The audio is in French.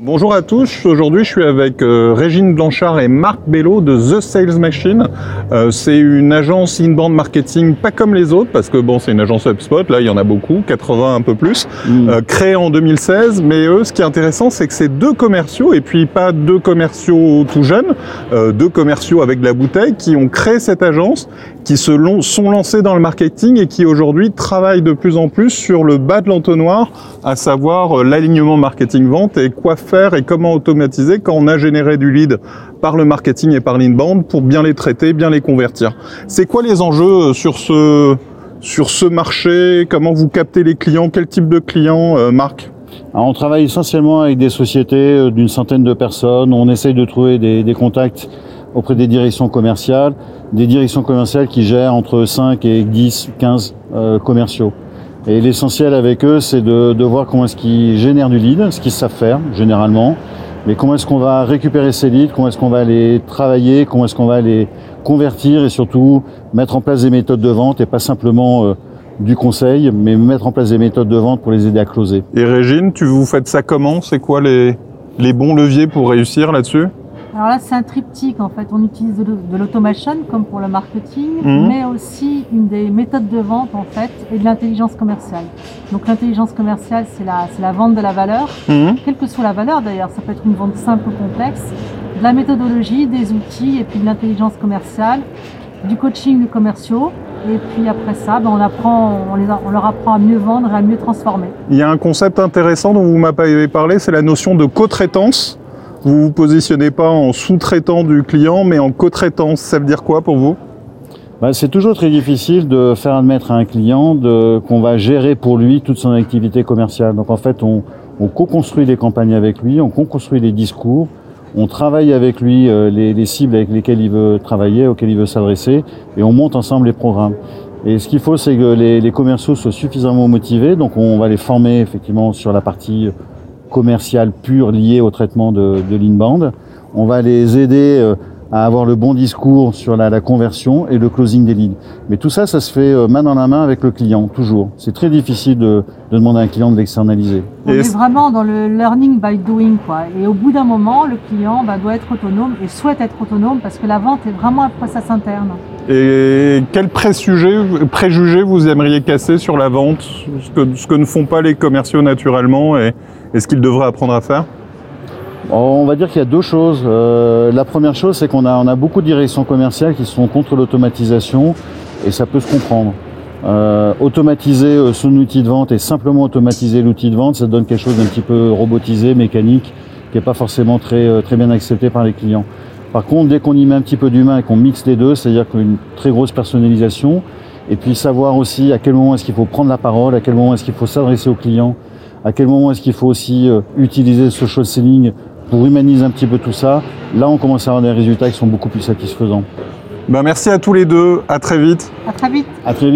Bonjour à tous, aujourd'hui je suis avec euh, Régine Blanchard et Marc Bello de The Sales Machine. Euh, c'est une agence inbound marketing pas comme les autres parce que bon c'est une agence HubSpot, là il y en a beaucoup, 80 un peu plus, euh, créée en 2016. Mais eux ce qui est intéressant c'est que c'est deux commerciaux et puis pas deux commerciaux tout jeunes, deux commerciaux avec de la bouteille qui ont créé cette agence, qui se sont lancés dans le marketing et qui aujourd'hui travaillent de plus en plus sur le bas de l'entonnoir, à savoir l'alignement marketing-vente et quoi faire et comment automatiser quand on a généré du lead par le marketing et par l'inbound pour bien les traiter, bien les convertir. C'est quoi les enjeux euh, sur ce, marché? Comment vous captez les clients? Quel type de clients, euh, Marc? On travaille essentiellement avec des sociétés euh, d'une centaine de personnes. On essaye de trouver des, contacts auprès des directions commerciales, des directions commerciales qui gèrent entre 5 et 10, 15 euh, commerciaux. Et l'essentiel avec eux, c'est de, voir comment est-ce qu'ils génèrent du lead, ce qu'ils savent faire généralement, mais comment est-ce qu'on va récupérer ces leads, comment est-ce qu'on va les travailler, comment est-ce qu'on va les convertir et surtout mettre en place des méthodes de vente et pas simplement euh, du conseil, mais mettre en place des méthodes de vente pour les aider à closer. Et Régine, tu vous faites ça comment? C'est quoi les bons leviers pour réussir là-dessus? Alors là, c'est un triptyque en fait. On utilise de l'au- de l'automation comme pour le marketing, Mhm. mais aussi une des méthodes de vente en fait et de l'intelligence commerciale. Donc l'intelligence commerciale, c'est la, la vente de la valeur, Mhm. quelle que soit la valeur d'ailleurs. Ça peut être une vente simple ou complexe, de la méthodologie, des outils et puis de l'intelligence commerciale, du coaching des commerciaux. Et puis après ça, ben, on, apprend, on, les a- on leur apprend à mieux vendre et à mieux transformer. Il y a un concept intéressant dont vous m'avez parlé, c'est la notion de co-traitance. Vous vous positionnez pas en sous-traitant du client, mais en co-traitance. Ça veut dire quoi pour vous? Bah, c'est toujours très difficile de faire admettre à un client qu'on va gérer pour lui toute son activité commerciale. Donc en fait, on, on co-construit les campagnes avec lui, on co-construit les discours, on travaille avec lui euh, les, les cibles avec lesquelles il veut travailler, auxquelles il veut s'adresser, et on monte ensemble les programmes. Et ce qu'il faut, c'est que les commerciaux soient suffisamment motivés. Donc on va les former effectivement sur la partie commerciale pure liée au traitement de, de l'inbound. On va les aider euh, à avoir le bon discours sur la, la conversion et le closing des leads. Mais tout ça, ça se fait euh, main dans la main avec le client, toujours. C'est très difficile de, de demander à un client de l'externaliser. On est vraiment dans le learning by doing, quoi. Et au bout d'un moment, le client bah, doit être autonome et souhaite être autonome parce que la vente est vraiment un process interne. Et quel préjugé, préjugé vous aimeriez casser sur la vente? Ce que, ce que ne font pas les commerciaux naturellement et, et ce qu'ils devraient apprendre à faire? On va dire qu'il y a deux choses. Euh, la première chose, c'est qu'on a, a beaucoup de directions commerciales qui sont contre l'automatisation et ça peut se comprendre. Euh, automatiser euh, son outil de vente et simplement automatiser l'outil de vente, ça donne quelque chose d'un petit peu robotisé, mécanique, qui n'est pas forcément très, bien accepté par les clients. Par contre, dès qu'on y met un petit peu d'humain et qu'on mixe les deux, c'est-à-dire qu'une très grosse personnalisation, et puis savoir aussi à quel moment est-ce qu'il faut prendre la parole, à quel moment est-ce qu'il faut s'adresser au client, à quel moment est-ce qu'il faut aussi utiliser le social selling pour humaniser un petit peu tout ça, là on commence à avoir des résultats qui sont beaucoup plus satisfaisants. ben, Merci à tous les deux, à très vite. À très vite. À très vite.